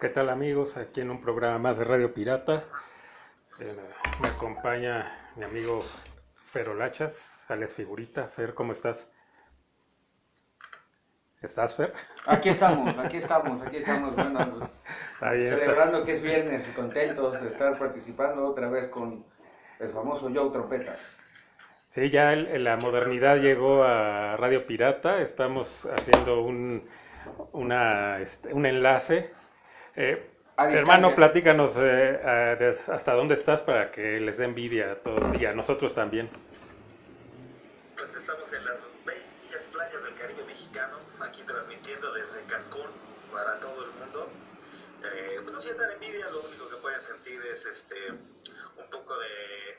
¿Qué tal amigos? Aquí en un programa más de Radio Pirata. Eh, me acompaña mi amigo Ferolachas, Alex Figurita. Fer, ¿cómo estás? ¿Estás, Fer? Aquí estamos, aquí estamos, aquí estamos. Bueno, celebrando que es viernes y contentos de estar participando otra vez con el famoso Joe Trompeta. Sí, ya la modernidad llegó a Radio Pirata. Estamos haciendo un, una, este, un enlace eh, hermano, platícanos eh, hasta dónde estás para que les dé envidia a todos y a nosotros también. Pues estamos en las bellas playas del Caribe mexicano, aquí transmitiendo desde Cancún para todo el mundo. Eh, pues no sientan envidia, lo único que pueden sentir es este un poco de...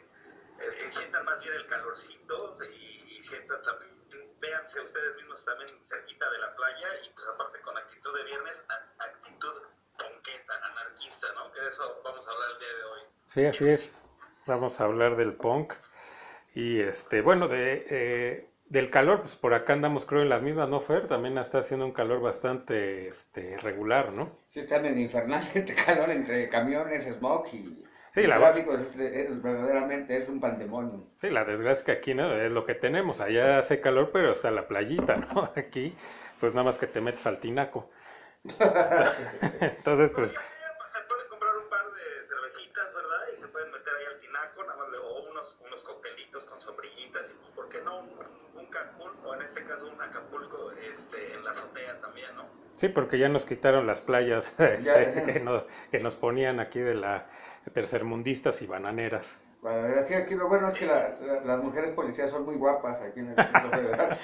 Eh, sientan más bien el calorcito y, y sientan también véanse ustedes mismos también cerquita de la playa y pues aparte con actitud de viernes, actitud anarquista, ¿no? Que de eso vamos a hablar el día de hoy. Sí, así es. Vamos a hablar del punk. Y este, bueno, de, eh, del calor, pues por acá andamos creo en las mismas, ¿no, Fer? También está haciendo un calor bastante este, regular, ¿no? Sí, están en infernal este calor entre camiones, smog y... Sí, la tráfico es, verdaderamente es un pandemonio. Sí, la desgracia es que aquí no es lo que tenemos. Allá hace calor, pero hasta la playita, ¿no? Aquí, pues nada más que te metes al tinaco. Entonces, pues... Se puede comprar un par de cervecitas, ¿verdad? Y se pueden meter ahí al tinaco, nada más o unos, unos coctelitos con sombrillitas, y pues, ¿por qué no? Un, un Cancún, o en este caso un Acapulco este, en la azotea también, ¿no? Sí, porque ya nos quitaron las playas este, que, nos, que nos ponían aquí de la tercermundistas y bananeras. Bueno, así aquí lo bueno es que las mujeres policías son muy guapas aquí en el Federal.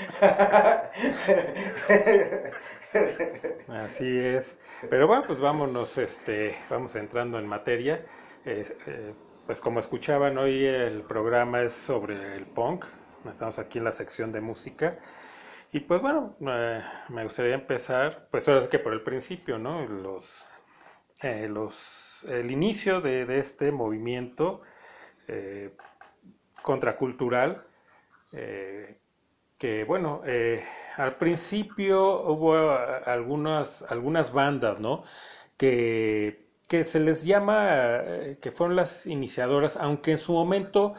Así es. Pero bueno, pues vámonos, este, vamos entrando en materia. Eh, pues como escuchaban hoy el programa es sobre el punk. Estamos aquí en la sección de música. Y pues bueno, me gustaría empezar, pues ahora es que por el principio, ¿no? Los, eh, los, el inicio de, este movimiento eh, contracultural, eh, que bueno, eh, al principio hubo algunas, algunas bandas, ¿no? Que, que se les llama, que fueron las iniciadoras, aunque en su momento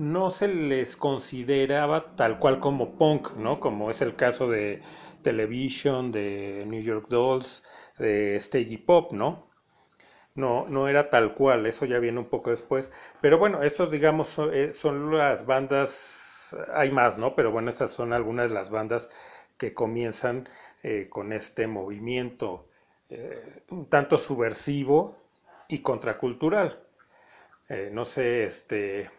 no se les consideraba tal cual como punk, ¿no? Como es el caso de Television, de New York Dolls, de Stage Pop, ¿no? no, no era tal cual, eso ya viene un poco después. Pero bueno, esos digamos son, eh, son, las bandas, hay más, ¿no? Pero bueno, estas son algunas de las bandas que comienzan eh, con este movimiento eh, un tanto subversivo y contracultural. no sé, este,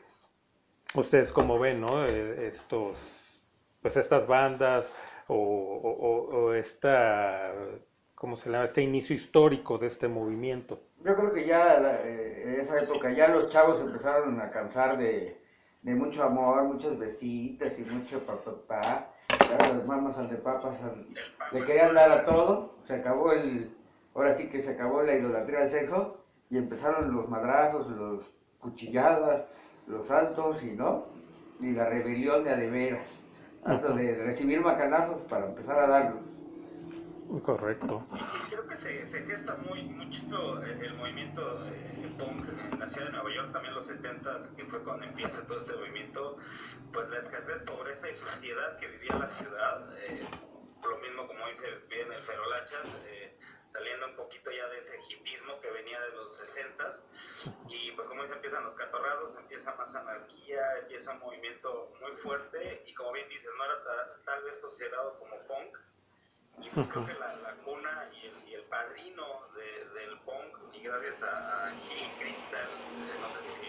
ustedes cómo ven, ¿no? estos, pues estas bandas o, esta ¿cómo se llama? Este inicio histórico de este movimiento. Yo creo que ya eh, en esa época ya los chavos empezaron a cansar de, mucho amor, muchas besitas y mucho papá. Las mamas al de papas le querían dar a todo. Se acabó el, ahora sí que se acabó la idolatría del sexo y empezaron los madrazos, los cuchilladas, los saltos y no, y la rebelión de adeveras, antes de recibir macanazos para empezar a darlos. Correcto. Y creo que se, se gesta muy mucho el, movimiento eh, punk en la ciudad de Nueva York, también los 70 que fue cuando empieza todo este movimiento, pues la escasez, pobreza y suciedad que vivía la ciudad, eh, lo mismo como dice bien el Ferolachas, eh, saliendo un poquito ya de ese hipismo que venía de los 60 y pues como dice empiezan los catorrazos, empieza más anarquía, empieza un movimiento muy fuerte. Y como bien dices, no era tal vez considerado como punk, y pues creo que la, la cuna y el, y el padrino de, del punk, y gracias a, a Gil Crystal, eh, no sé si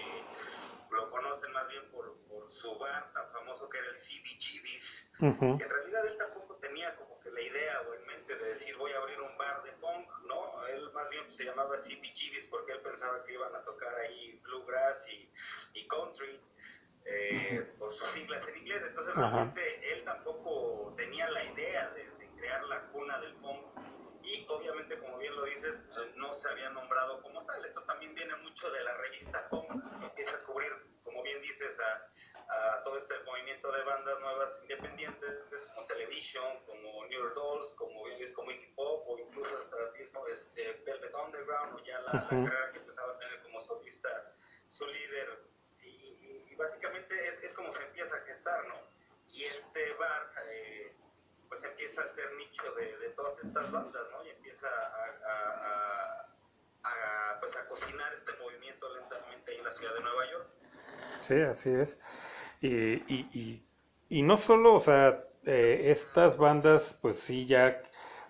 lo conocen más bien por, por su bar tan famoso que era el CBGB's, que en realidad él tampoco tenía como que la idea o en mente de decir voy a abrir un bar de punk, ¿no? Él más bien se llamaba CBGB's porque él pensaba que iban a tocar ahí bluegrass y, y country. Eh, por sus siglas en inglés, entonces realmente él tampoco tenía la idea de, crear la cuna del punk y obviamente como bien lo dices no se había nombrado como tal esto también viene mucho de la revista punk que empieza a cubrir como bien dices, a, a todo este movimiento de bandas nuevas independientes, como Television, como New York Dolls, como como Iggy Pop, o incluso hasta el mismo este, Velvet Underground, o ya la, la carrera que empezaba a tener como solista su líder. Y, y básicamente es, es, como se empieza a gestar, ¿no? Y este bar, eh, pues empieza a ser nicho de, de, todas estas bandas, ¿no? Y empieza a, pues a cocinar este movimiento lentamente en la ciudad de Nueva York. Sí, así es. Y, y, y, y no solo, o sea, eh, estas bandas, pues sí, ya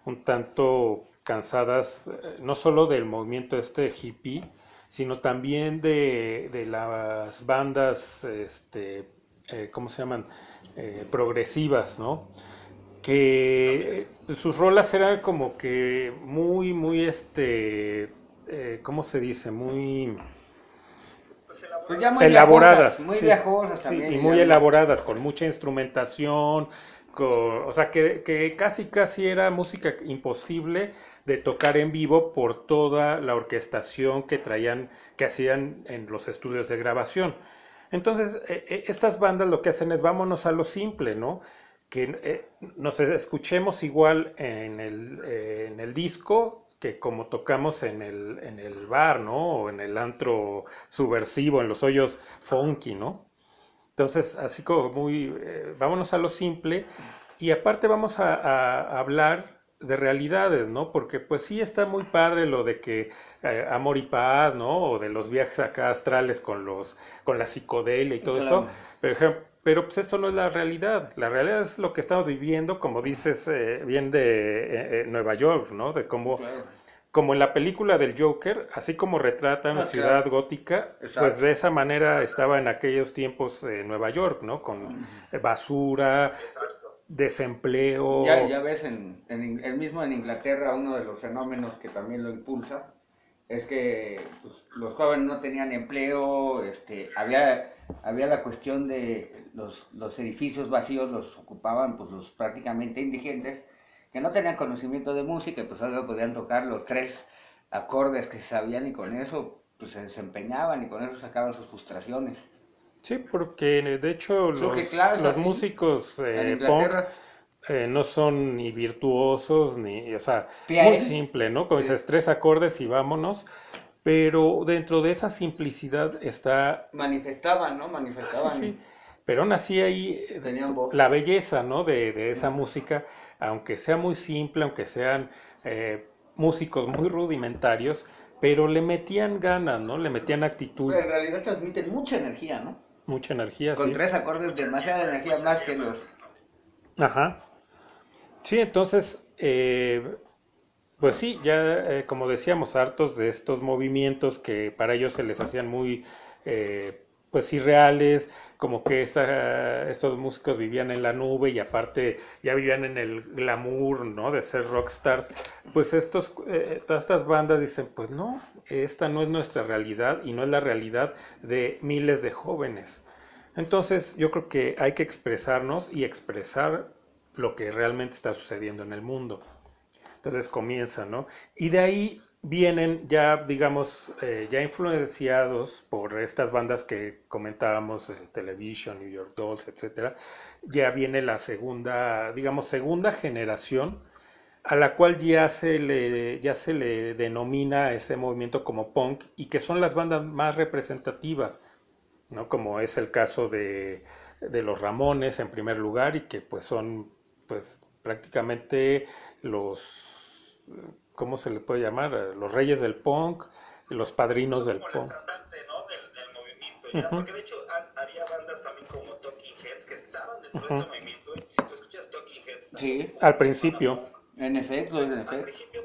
un tanto cansadas, eh, no solo del movimiento este hippie, sino también de, de las bandas, este, eh, ¿cómo se llaman? Eh, progresivas, ¿no? Que sus rolas eran como que muy, muy, este, eh, ¿cómo se dice? Muy... Pues ya muy elaboradas, muy sí, viajosas sí, también. y muy elaboradas, con mucha instrumentación, con, o sea, que, que, casi, casi era música imposible de tocar en vivo por toda la orquestación que traían, que hacían en los estudios de grabación. Entonces, eh, estas bandas lo que hacen es vámonos a lo simple, ¿no? Que eh, nos escuchemos igual en el, eh, en el disco que como tocamos en el, en el bar, ¿no? O en el antro subversivo, en los hoyos funky, ¿no? Entonces, así como muy, eh, vámonos a lo simple y aparte vamos a, a, hablar de realidades, ¿no? Porque pues sí está muy padre lo de que amor y paz, ¿no? O de los viajes acá astrales con los, con la psicodelia y todo Claro. eso. Pero, pero pues esto no es la realidad. La realidad es lo que estamos viviendo, como dices, eh, bien de eh, eh, Nueva York, ¿no? De cómo Claro. como en la película del Joker, así como retratan Ah, ciudad claro. gótica, Exacto. pues de esa manera estaba en aquellos tiempos eh, Nueva York, ¿no? Con basura, Exacto. desempleo. Ya, ya ves, en, en el mismo en Inglaterra, uno de los fenómenos que también lo impulsa es que pues, los jóvenes no tenían empleo, este, había, había la cuestión de los, los edificios vacíos, los ocupaban pues los prácticamente indigentes, que no tenían conocimiento de música, y pues solo podían tocar los tres acordes que sabían y con eso pues se desempeñaban y con eso sacaban sus frustraciones. Sí, porque de hecho Surge, los, claro, los músicos eh, punk eh, no son ni virtuosos, ni, o sea, muy simple, ¿no? Con Sí. esos tres acordes y vámonos. Pero dentro de esa simplicidad está manifestaban, ¿no? Sí, Manifestaban. sí. Pero aún así ahí eh, Tenían voz. la belleza, ¿no? De, de esa música, aunque sea muy simple, aunque sean eh, músicos muy rudimentarios, pero le metían ganas, ¿no? Le metían actitud, En realidad transmiten mucha energía, ¿no? mucha energía, Con sí. tres acordes, demasiada energía más que los... Ajá. Sí, entonces, eh, pues sí, ya eh, como decíamos, hartos de estos movimientos que para ellos se les hacían muy, eh, pues irreales, como que esa, estos músicos vivían en la nube y aparte ya vivían en el glamour, ¿no? De ser rockstars. Pues estos, eh, todas estas bandas dicen, pues no, esta no es nuestra realidad y no es la realidad de miles de jóvenes. Entonces, yo creo que hay que expresarnos y expresar lo que realmente está sucediendo en el mundo. Entonces comienza, ¿no? Y de ahí vienen ya, digamos, eh, ya influenciados por estas bandas que comentábamos, eh, Television, New York Dolls, etcétera, ya viene la segunda, digamos, segunda generación a la cual ya se le, ya se le denomina ese movimiento como punk y que son las bandas más representativas, ¿no? Como es el caso de, de los Ramones en primer lugar y que pues son pues prácticamente los, ¿cómo se le puede llamar? Los reyes del punk, los padrinos del punk. estandarte, ¿no? del, del movimiento. ¿ya? Ujú. Porque de hecho ha- había bandas también como Talking Heads que estaban dentro de Ujú. este movimiento. Y si tú escuchas Talking Heads, Sí, al principio. en efecto, en Al efecto. principio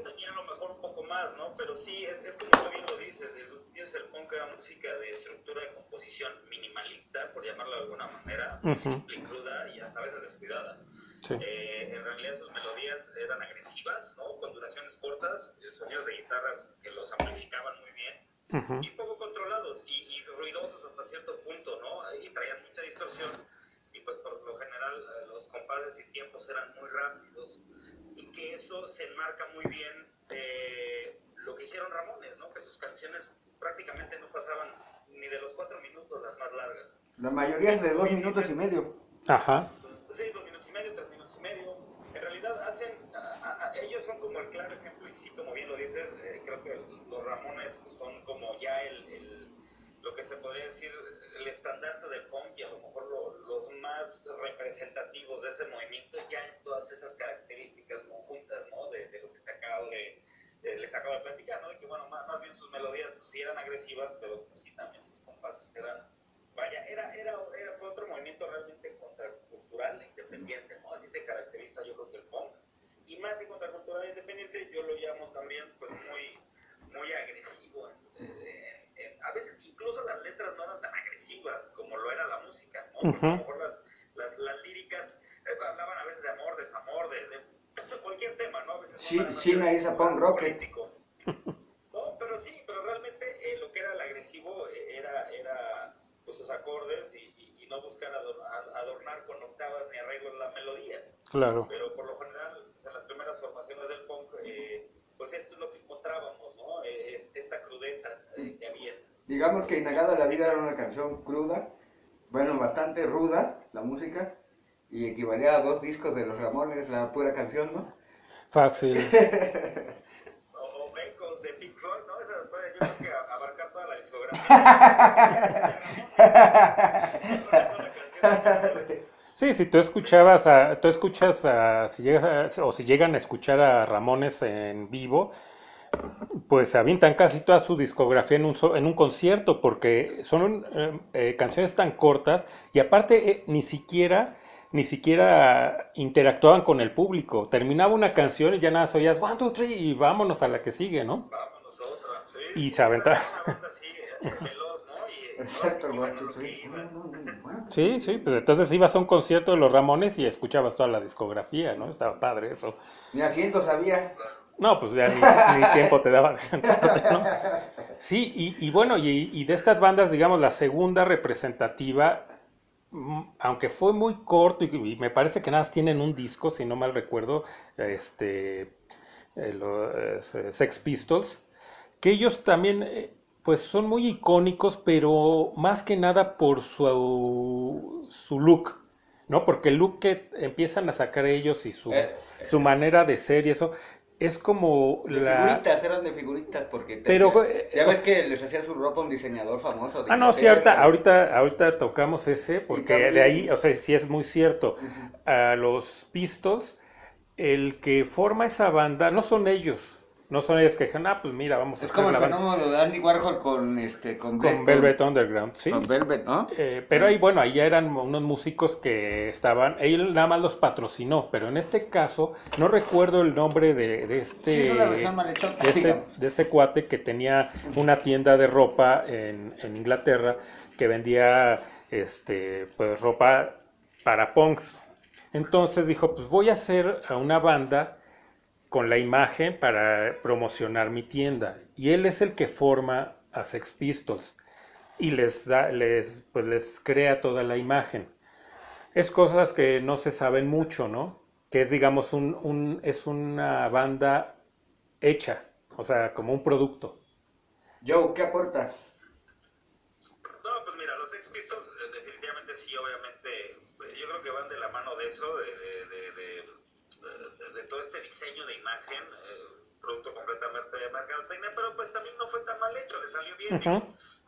Pero sí, es, es como tú bien lo dices. El, dices el punk era música de estructura de composición minimalista, por llamarlo de alguna manera, muy Ujú. simple y cruda y hasta a veces descuidada. Sí. Eh, en realidad sus melodías eran agresivas, ¿no? Con duraciones cortas, eh, sonidos de guitarras que los amplificaban muy bien Ujú. y poco controlados y, y ruidosos hasta cierto punto, ¿no? Y traían mucha distorsión y pues por lo general eh, los compases y tiempos eran muy rápidos y que eso se enmarca muy bien de lo que hicieron Ramones, ¿no? Que sus canciones prácticamente no pasaban ni de los cuatro minutos las más largas. La mayoría es de dos minutos y medio. Ajá. Sí, dos minutos y medio, tres minutos y medio. En realidad hacen, a, a, ellos son como el claro ejemplo, y sí, como bien lo dices, eh, creo que los Ramones son como ya el, el, lo que se podría decir, el estandarte del punk y a lo mejor lo, los más representativos de ese movimiento ya en todas esas características conjuntas, ¿no? De, de lo que te acabo de, de, les acabo de platicar, ¿no? De que, bueno, más, más bien sus melodías pues, sí eran agresivas, pero pues, sí también sus compases eran vaya, era, era, era, fue otro movimiento realmente contracultural e independiente, ¿no? Así se caracteriza yo creo que el punk. Y más que contracultural e independiente, yo lo llamo también pues muy, muy agresivo. Eh, eh, a veces incluso las letras no eran tan agresivas como lo era la música, ¿no? Porque a lo mejor las, las, las líricas eh, hablaban a veces de amor, desamor, de, de, de cualquier tema, ¿no? A veces Sí, no sí, me hizo punk rock. político. No, pero sí, pero realmente eh, lo que era el agresivo eh, era, era pues, sus acordes y, y, y no buscar adornar, adornar, con octavas ni arreglos la melodía. Claro. Pero por lo general, pues, en las primeras formaciones del punk, eh, pues esto es lo que encontrábamos, ¿no? Eh, es, esta crudeza eh, que había. Digamos que Inagada la Vida era una canción cruda, bueno, bastante ruda, la música, y equivalía a dos discos de los Ramones, la pura canción, ¿no? Fácil. O, de Pink Floyd, ¿no? Esa puede, yo creo que a- abarcar toda la discografía. Sí, si tú escuchabas a, tú escuchas a, si llegas a- o si llegan a escuchar a Ramones en vivo, pues se avientan casi toda su discografía en un, so- en un concierto, porque son eh, eh, canciones tan cortas y aparte eh, ni siquiera, ni siquiera interactuaban con el público. Terminaba una canción y ya nada, oías one, two, three y vámonos a la que sigue, ¿no? Vámonos a otra. Sí, Y sí, se aventaba. Sí, sí, pues entonces ibas a un concierto de los Ramones y escuchabas toda la discografía, ¿no? Estaba padre eso. Ni asiento sabía. No, pues ya ni, ni tiempo te daba de sentarte, ¿no? Sí, y, y bueno, y, y de estas bandas, digamos, la segunda representativa, aunque fue muy corto y, y me parece que nada más tienen un disco, si no mal recuerdo, este, eh, lo- eh, Sex Pistols, que ellos también, eh, pues son muy icónicos, pero más que nada por su, su look, ¿no? Porque el look que empiezan a sacar ellos y su, Eh, su manera de ser y eso, es como De la... figuritas, eran de figuritas, porque te- Pero, ya, eh, ya ves que les hacía su ropa un diseñador famoso. Ah, no, sí, ahorita, ahorita, ahorita tocamos ese, porque también- de ahí, o sea, sí es muy cierto. A los Pistols, el que forma esa banda, no son ellos, no son ellos que dijeron, ah, pues mira, vamos a Es hacer como el la banda fenómeno de Andy Warhol con este con, con Velvet Underground, ¿sí? con Velvet, ¿no? Eh, pero ahí, bueno, ahí ya eran unos músicos que estaban, él nada más los patrocinó, pero en este caso, no recuerdo el nombre de, de este, Sí, es una versión malhechota, de este, digamos. de este cuate que tenía una tienda de ropa en, en Inglaterra que vendía, este, pues ropa para punks. Entonces dijo, pues voy a hacer a una banda con la imagen para promocionar mi tienda. Y él es el que forma a Sex Pistols y les da, les, pues les crea toda la imagen. Es cosas que no se saben mucho, ¿no? Que es, digamos, un, un- es una banda hecha, o sea, como un producto. Joe, ¿qué aporta? No, pues mira, los Sex Pistols eh, definitivamente sí, obviamente, eh, yo creo que van de la mano de eso, de todo este diseño de imagen, eh, producto completamente de mercadotecnia, pero pues también no fue tan mal hecho, le salió bien.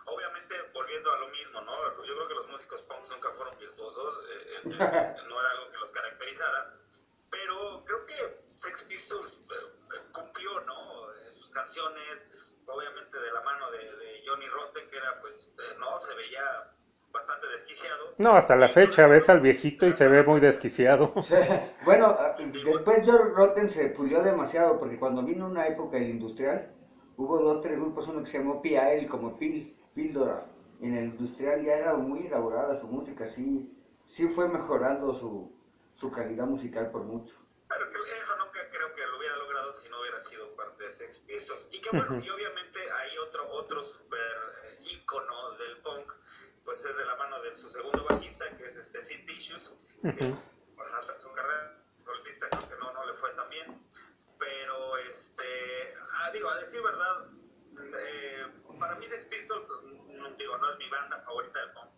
Obviamente, volviendo a lo mismo, ¿no? Yo creo que los músicos punks nunca fueron virtuosos, eh, no era algo que los caracterizara, pero creo que Sex Pistols eh, eh, cumplió, ¿no? Eh, sus canciones, obviamente de la mano de, de Johnny Rotten, que era, pues, no, se veía bastante desquiciado. No, hasta la fecha ves al viejito y se ve muy desquiciado. bueno, ah, después George Rotten se pulió demasiado porque cuando vino una época el industrial, hubo dos, tres grupos, uno que se llamó PIL, como Pil, Píldora. En el industrial ya era muy elaborada su música, sí, sí fue mejorando su, su calidad musical por mucho. Pero que eso nunca creo que lo hubiera logrado si no hubiera sido parte de Sex Pistols. Y que bueno, y obviamente hay otro, otro super eh, ícono del punk, pues es de la mano de su segundo bajista, que es este Sid Vicious, que Ujú. pues hasta su carrera solista creo que no, no le fue tan bien. Pero este, ah, digo, a decir verdad, eh, para mí Sex Pistols, no, digo, no es mi banda favorita del punk,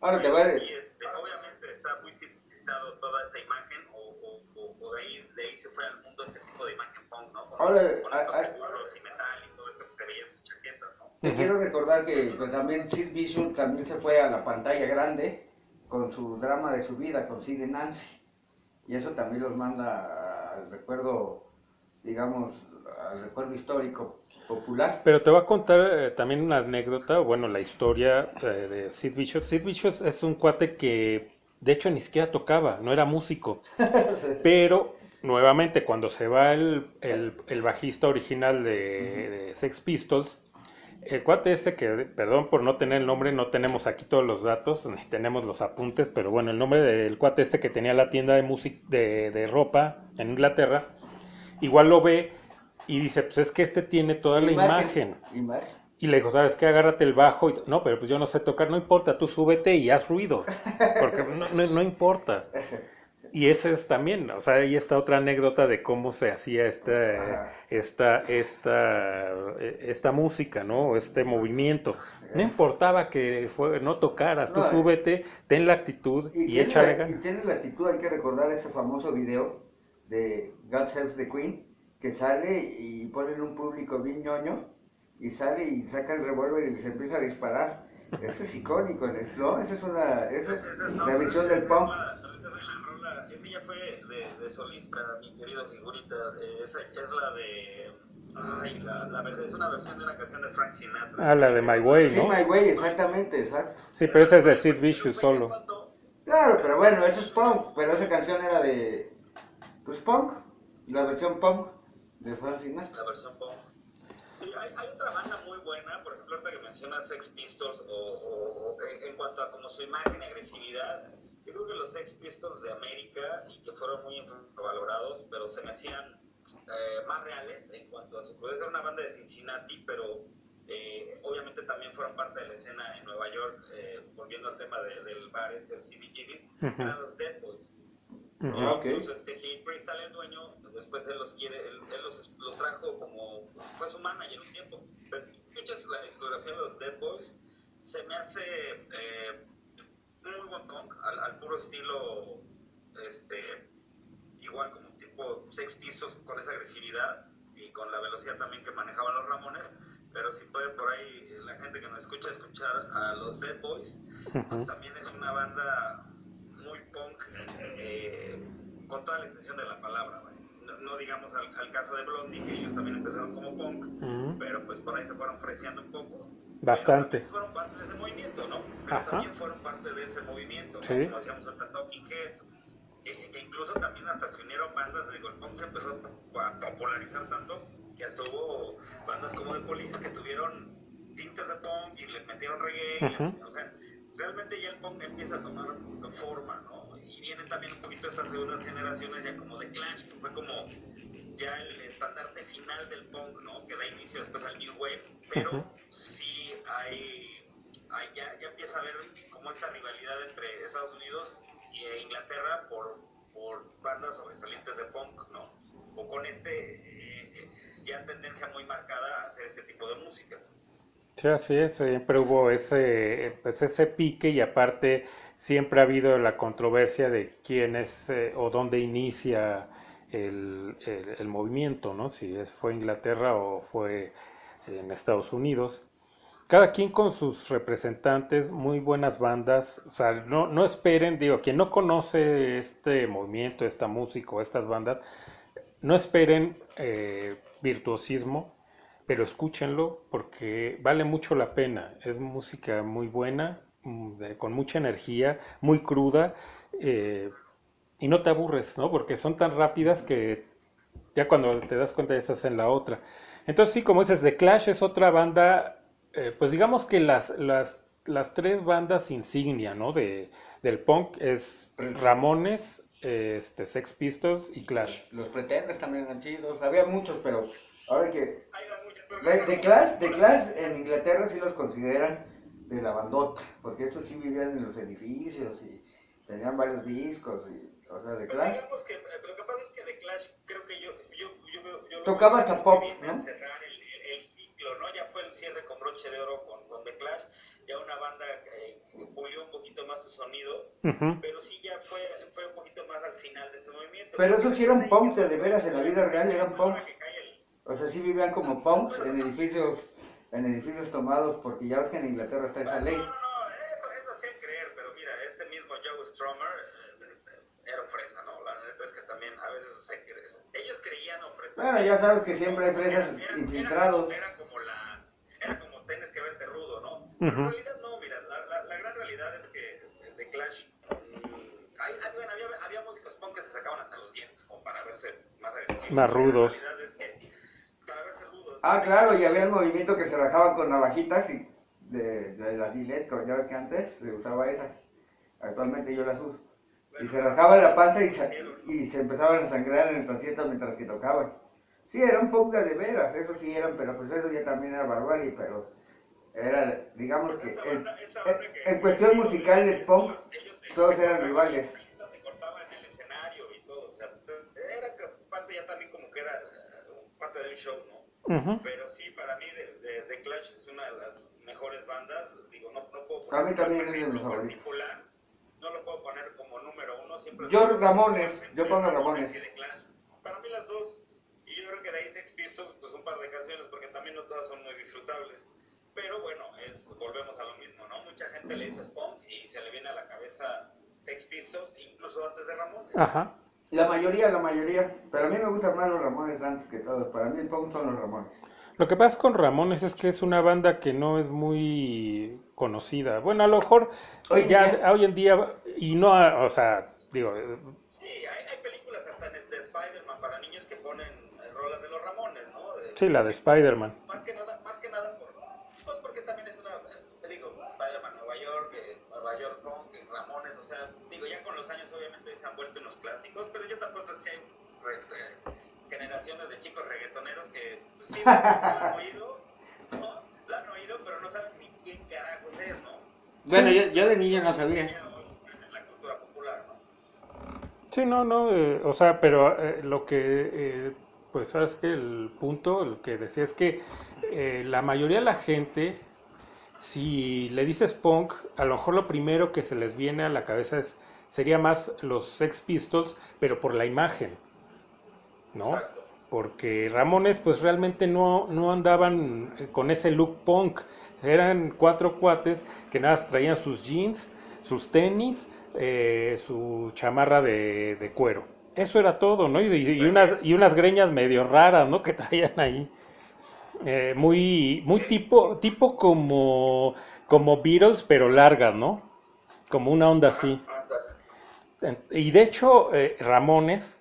Ahora te voy a Y este, obviamente está muy sintetizado toda esa imagen, o, o, o, de, ahí, de ahí se fue al mundo este tipo de imagen punk, ¿no? Con, Ahora, con a- estos seguros y metal y todo esto que se veía en sus chaquetas, ¿no? Te quiero recordar que pues, también Sid Vicious también se fue a la pantalla grande con su drama de su vida con Sid y Nancy. Y eso también los manda al recuerdo, digamos, al recuerdo histórico popular. Pero te voy a contar eh, también una anécdota, bueno, la historia eh, de Sid Vicious. Sid Vicious es un cuate que, de hecho, ni siquiera tocaba, no era músico. Pero, nuevamente, cuando se va el, el- el bajista original de, de Sex Pistols, el cuate este que, perdón por no tener el nombre, no tenemos aquí todos los datos, ni tenemos los apuntes, pero bueno, el nombre del cuate este que tenía la tienda de, música, de, de ropa en Inglaterra, igual lo ve y dice, pues es que este tiene toda la imagen. Imagen. Y le dijo, ¿sabes qué? Agárrate el bajo. Y, no, pero pues yo no sé tocar. No importa, tú súbete y haz ruido. Porque no, no, no importa. Y ese es también, o sea, ahí está otra anécdota de cómo se hacía esta, Ajá. esta, esta, eh, esta música, ¿no? Este movimiento. No importaba que fue, no tocaras, tú No, eh. súbete, ten la actitud y, tiene échale la, y ganas. tiene la actitud, hay que recordar ese famoso video de God Helps the Queen, que sale y ponen un público bien ñoño, y sale y saca el revólver y se empieza a disparar. Eso es icónico, ¿no? Esa es una, esa es la visión del punk. Ese ya fue de, de solista, mi querido figurita. eh, Esa es la de. Ay, la, la, es una versión de una canción de Frank Sinatra. Ah, la de My Way, Sí, ¿no? my way, exactamente, exacto. Sí, pero ese es de Sid Vicious solo. Claro, pero bueno, eso es punk, pero esa canción era de, pues punk, la versión punk de Frank Sinatra. La versión punk. Sí, hay, hay otra banda muy buena, por ejemplo, ahorita que mencionas Sex Pistols, o, o- o en, en cuanto a como su imagen y agresividad, yo creo que los Sex Pistols de América, y que fueron muy infravalorados, pero se me hacían eh, más reales en cuanto a su... Puede ser una banda de Cincinnati, pero eh, obviamente también fueron parte de la escena en Nueva York, eh, volviendo al tema de- del bar este, el CBGB's, Ujú. eran los Dead Boys. Ujú. Ah, ok. Incluso este Gil Crystal, el dueño, después él los quiere, él, él los, los trajo como, fue su manager un tiempo. Pero escuchas la discografía de los Dead Boys, se me hace eh, muy buen punk, al, al puro estilo, este, igual como tipo Sex Pistols con esa agresividad y con la velocidad también que manejaban los Ramones. Pero si puede por ahí la gente que nos escucha escuchar a los Dead Boys, pues también es una banda muy punk eh, con toda la extensión de la palabra. No, no digamos al, al caso de Blondie, que ellos también empezaron como punk, Ujú. pero pues por ahí se fueron ofreciendo un poco. Bastante. Pero fueron parte de ese movimiento, ¿no? Pero Ajá. también fueron parte de ese movimiento, ¿no? Sí. Como decíamos ahorita, Talking Heads, que, que incluso también hasta se unieron bandas, digo, el punk se empezó a popularizar tanto que hasta hubo bandas como The Police que tuvieron tintes de punk y le metieron reggae, o sea, realmente ya el punk empieza a tomar forma, ¿no? Y vienen también un poquito estas segundas generaciones ya como de Clash, que fue como ya el estandarte final del punk, ¿no? Que da inicio después al New Wave, pero sí hay, hay- ya, ya empieza a haber como esta rivalidad entre Estados Unidos e Inglaterra por, por bandas sobresalientes de punk, ¿no? O con este eh, ya tendencia muy marcada a hacer este tipo de música. Sí, así es, siempre hubo ese, pues ese pique y aparte siempre ha habido la controversia de quién es eh, o dónde inicia el, el- movimiento, ¿no? Si es, fue Inglaterra o fue en Estados Unidos. Cada quien con sus representantes, muy buenas bandas, o sea, no, no esperen, digo, quien no conoce este movimiento, esta música o estas bandas, no esperen eh, virtuosismo, pero escúchenlo porque vale mucho la pena. Es música muy buena, mm, con mucha energía, muy cruda eh, y no te aburres, ¿no? Porque son tan rápidas que ya cuando te das cuenta ya estás en la otra. Entonces sí, como dices, The Clash es otra banda, eh, pues digamos que las, las, las tres bandas insignia, ¿no? De, del punk es Ramones, eh, este, Sex Pistols y Clash. Los Pretenders también eran chidos, había muchos, pero ahora que... De Clash, de Clash en Inglaterra sí los consideran de la bandota, porque estos sí vivían en los edificios y tenían varios discos, y, o sea, de Pues Clash. digamos que eh, lo que pasa es que The Clash creo que yo yo yo veo- yo lo Tocaba hasta pop, ¿no? cerrar el, el- el ciclo, ¿no? Ya fue el cierre con broche de oro con, con The Clash, ya una banda que pulió un poquito más su sonido, Ujú. pero sí ya fue, fue un poquito más al final de ese movimiento. Pero eso sí de ahí punks ya de veras, en la vida real eran ahora punks. que cae el- O sea, sí vivían como punks en edificios, en edificios tomados, porque ya ves que en Inglaterra está esa No, ley. no, no, eso, eso sí hay creer, pero mira, este mismo Joe Stromer eh, era un fresa, ¿no? La neta es que también a veces se. Ellos creían o pretendían. Bueno, ya sabes que siempre hay fresas Era- era- infiltrados. Era, como la. Era como tienes que verte rudo, ¿no? Ujú. En realidad, no, mira, la, la, la gran realidad es que The Clash. mm, hay- hay- bueno, había, había músicos punk que se sacaban hasta los dientes, como para verse más agresivos. Más La rudos. realidad es que para verse rudos. Ah, claro, y había el movimiento que se rajaban con navajitas y de, de la Gillette, como ya ves que antes se usaba esa. Actualmente yo las uso. Y se rajaba la panza y se, y se empezaban a sangrar en el concierto mientras que tocaban. Sí, eran punk de veras, eso sí eran, pero pues eso ya también era barbarie, pero era, digamos que en, en- que- en cuestión musical del punk, todos se eran rivales. Se cortaban en el escenario y todo, o sea, era parte ya también como que era eh, parte de un show, ¿no? Ujú. Pero sí, para mí The Clash es una de las mejores bandas, digo, no, no puedo A mí también un es de mis favoritos. particular, no lo puedo poner como número uno, siempre... Yo Ramones, yo pongo Ramones. Para mí las dos, y yo creo que de ahí Sex Pistols, pues un par de canciones, porque también no todas son muy disfrutables. Pero bueno, es, volvemos a lo mismo, ¿no? Mucha gente le dice punk y se le viene a la cabeza Sex Pistols, incluso antes de Ramones. Ajá. La mayoría, la mayoría. Pero a mí me gustan más los Ramones antes que todos. Para mí el punk son los Ramones. Lo que pasa con Ramones es que es una banda que no es muy conocida. Bueno, a lo mejor Hoy en ya día- hoy en día y no, o sea, digo, eh, Sí, hay, hay películas hasta en este Spider-Man para niños que ponen eh, rolas de los Ramones, ¿no? De- sí, la de Spider-Man. Más que nada, más que nada por, pues porque también es una, te digo, Spider-Man Nueva York, eh, Nueva York Punk, eh, Ramones, o sea, digo, ya con los años obviamente se han vuelto unos clásicos, pero yo te apuesto que sí hay re- re- generaciones de chicos reggaetoneros que pues, sí, han oído, ¿no? La han oído, pero no saben ni quién carajos es, ¿no? Bueno, yo, yo de niño no sabía. En la cultura popular, ¿no? Sí, no, no, eh, o sea, pero eh, lo que, eh, pues sabes que el punto, el que decía es que eh, la mayoría de la gente, si le dices punk, a lo mejor lo primero que se les viene a la cabeza es, sería más los Sex Pistols, pero por la imagen, ¿no? Exacto. Porque Ramones pues realmente no, no andaban eh, con ese look punk, eran cuatro cuates que nada más traían sus jeans, sus tenis, eh, su chamarra de, de cuero. Eso era todo, ¿no? Y, y unas, y unas greñas medio raras, ¿no? Que traían ahí. Eh, muy, muy tipo, tipo como, como Beatles, pero largas, ¿no? Como una onda así. Y de hecho, eh, Ramones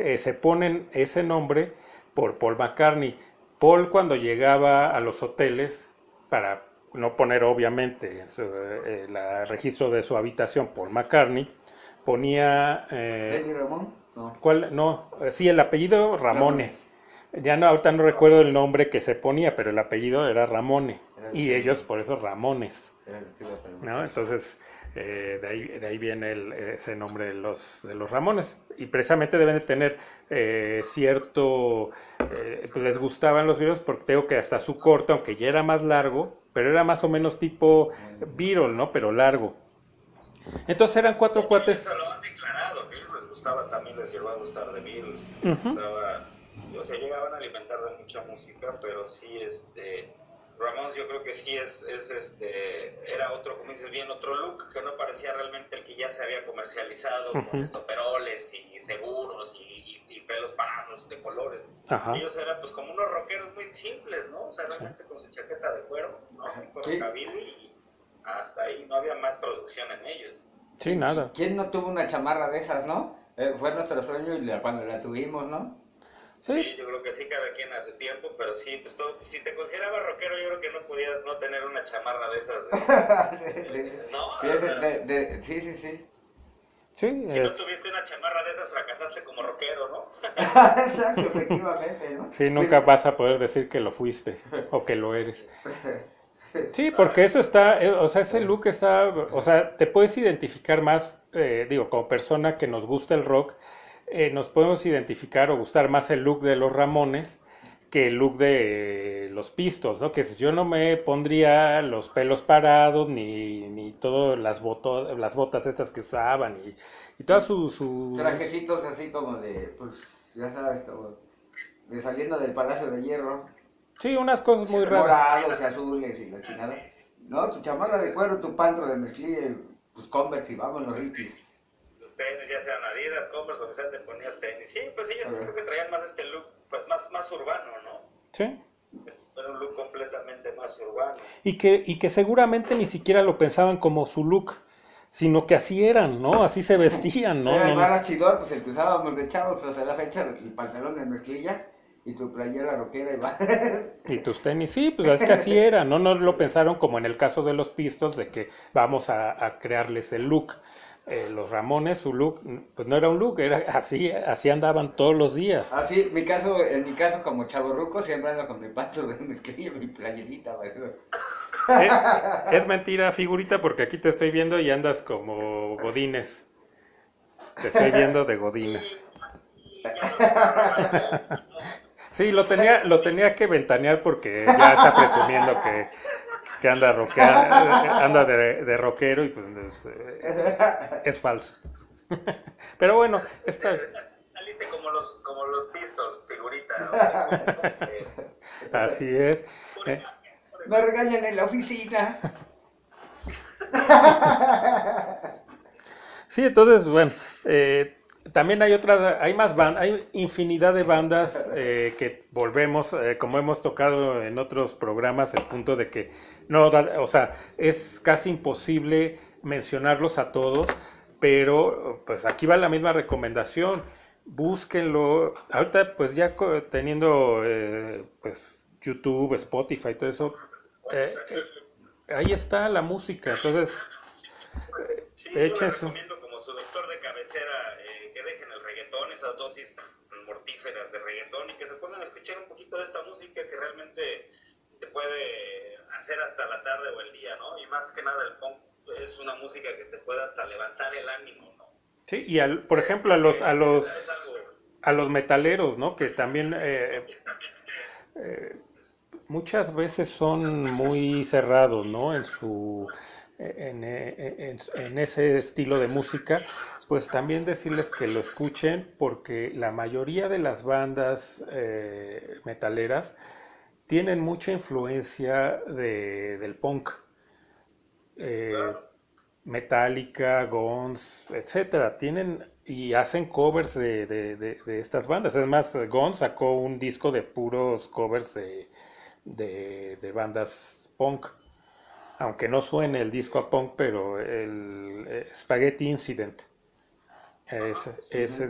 eh, se ponen ese nombre por Paul McCartney. Paul cuando llegaba a los hoteles, para no poner obviamente en su, eh, el registro de su habitación Paul McCartney, ponía... eh, ¿Eddie Ramón? No. ¿cuál? No, eh, sí, el apellido Ramone. Ya no, ahorita no recuerdo el nombre que se ponía, pero el apellido era Ramone. Y ellos por eso Ramones. Era. ¿no? Entonces, eh, de, ahí, de ahí viene el- ese nombre de los, de los Ramones. Y precisamente deben de tener eh, cierto... eh, pues les gustaban los Beatles porque tengo que hasta su corte, aunque ya era más largo, pero era más o menos tipo Beatle, ¿no? Pero largo. Entonces eran cuatro cuates... ellos lo han declarado, que ellos les gustaba, también les llegó a gustar de. Ujú. les gustaba- o sea, llegaban a alimentar de mucha música, pero sí, este, Ramones yo creo que sí es, es este, era otro, como dices bien, otro look, que no parecía realmente el que ya se había comercializado, con estoperoles y seguros y, y- y pelos parados de colores. Ajá. Ellos eran pues como unos rockeros muy simples, ¿no? O sea, realmente con su chaqueta de cuero, ¿no? Con Sí. y hasta ahí no había más producción en ellos. Sí, nada. ¿Quién no tuvo una chamarra de esas, no? Eh, fue nuestro sueño y la- cuando la tuvimos, ¿no? Sí. Sí. yo creo que sí, cada quien a su tiempo, pero sí, pues todo, si te considerabas rockero, yo creo que no podías no tener una chamarra de esas. ¿eh? sí, sí. No, Sí, o ese- sea, de- de- sí, sí, sí. Sí, si no tuviste una chamarra de esas, fracasaste como rockero, ¿no? Exacto, efectivamente, ¿no? sí, nunca vas a poder decir que lo fuiste o que lo eres. Sí, porque eso está, eh, o sea, ese look está, o sea, te puedes identificar más, eh, digo, como persona que nos gusta el rock, eh, nos podemos identificar o gustar más el look de los Ramones que el look de los Pistols, ¿no? Que yo no me pondría los pelos parados ni, ni todas las, botas las botas estas que usaban y, y todas sus... Su... Trajecitos así como de, pues, ya sabes, como de saliendo del Palacio de Hierro. Sí, unas cosas muy raras. Morados y azules y la chingada. No, tu chamarra de cuero, tu pantro de mezclilla, pues Converse y vámonos, ripis. Los tenis, ya sean Adidas, Converse, donde sea, te ponías tenis. Sí, pues ellos creo que traían más este look, pues más, más urbano, ¿no? Sí. Era un look completamente más urbano. Y que, y que seguramente ni siquiera lo pensaban como su look, sino que así eran, ¿no? Así se vestían, ¿no? Era el No, más chidor, pues el que usábamos de chavos, pues a la fecha, el pantalón de mezclilla y tu playera rockera y va. Y tus tenis, sí, pues es que así era, ¿no? No lo pensaron como en el caso de los Pistols, de que vamos a, a crearles el look. Eh, los Ramones, su look, pues no era un look, era así, así andaban todos los días. Así, mi caso, en mi caso como chavo ruco, siempre ando con mi pantalón de mezclilla y mi playerita. Eh, es mentira, figurita, porque aquí te estoy viendo y andas como Godines. Te estoy viendo de Godines. Sí, lo tenía, lo tenía que ventanear porque ya está presumiendo que, que anda rockea- anda de, de rockero y pues es, es falso. Pero bueno, está, Saliste como los, como los Pistols, figurita. ¿no? Así es. Eh, Me regañan en la oficina. Sí, entonces, bueno, eh, también hay otra, hay más bandas, hay infinidad de bandas eh, que volvemos, eh, como hemos tocado en otros programas, el punto de que no, o sea, es casi imposible mencionarlos a todos, pero pues aquí va la misma recomendación, búsquenlo, ahorita pues ya teniendo eh, pues YouTube, Spotify, todo eso, eh, eh, ahí está la música, entonces Sí, Echa yo recomiendo como su doctor de cabecera eh, que dejen el reggaetón, esas dosis mortíferas de reggaetón y que se pongan a escuchar un poquito de esta música que realmente te puede hacer hasta la tarde o el día, ¿no? Y más que nada el punk es una música que te puede hasta levantar el ánimo, ¿no? Sí, y al, por ejemplo a los a los a los metaleros, ¿no? Que también eh, eh, muchas veces son muy cerrados, ¿no? En su en, en- en ese estilo de música, pues también decirles que lo escuchen porque la mayoría de las bandas eh, metaleras tienen mucha influencia de, del punk. Eh, Metallica, Guns, etcétera, tienen y hacen covers de, de- de- estas bandas. Es más, Guns sacó un disco de puros covers de, de- de bandas punk. Aunque no suene el disco a punk, pero el eh, Spaghetti Incident. Ese, ese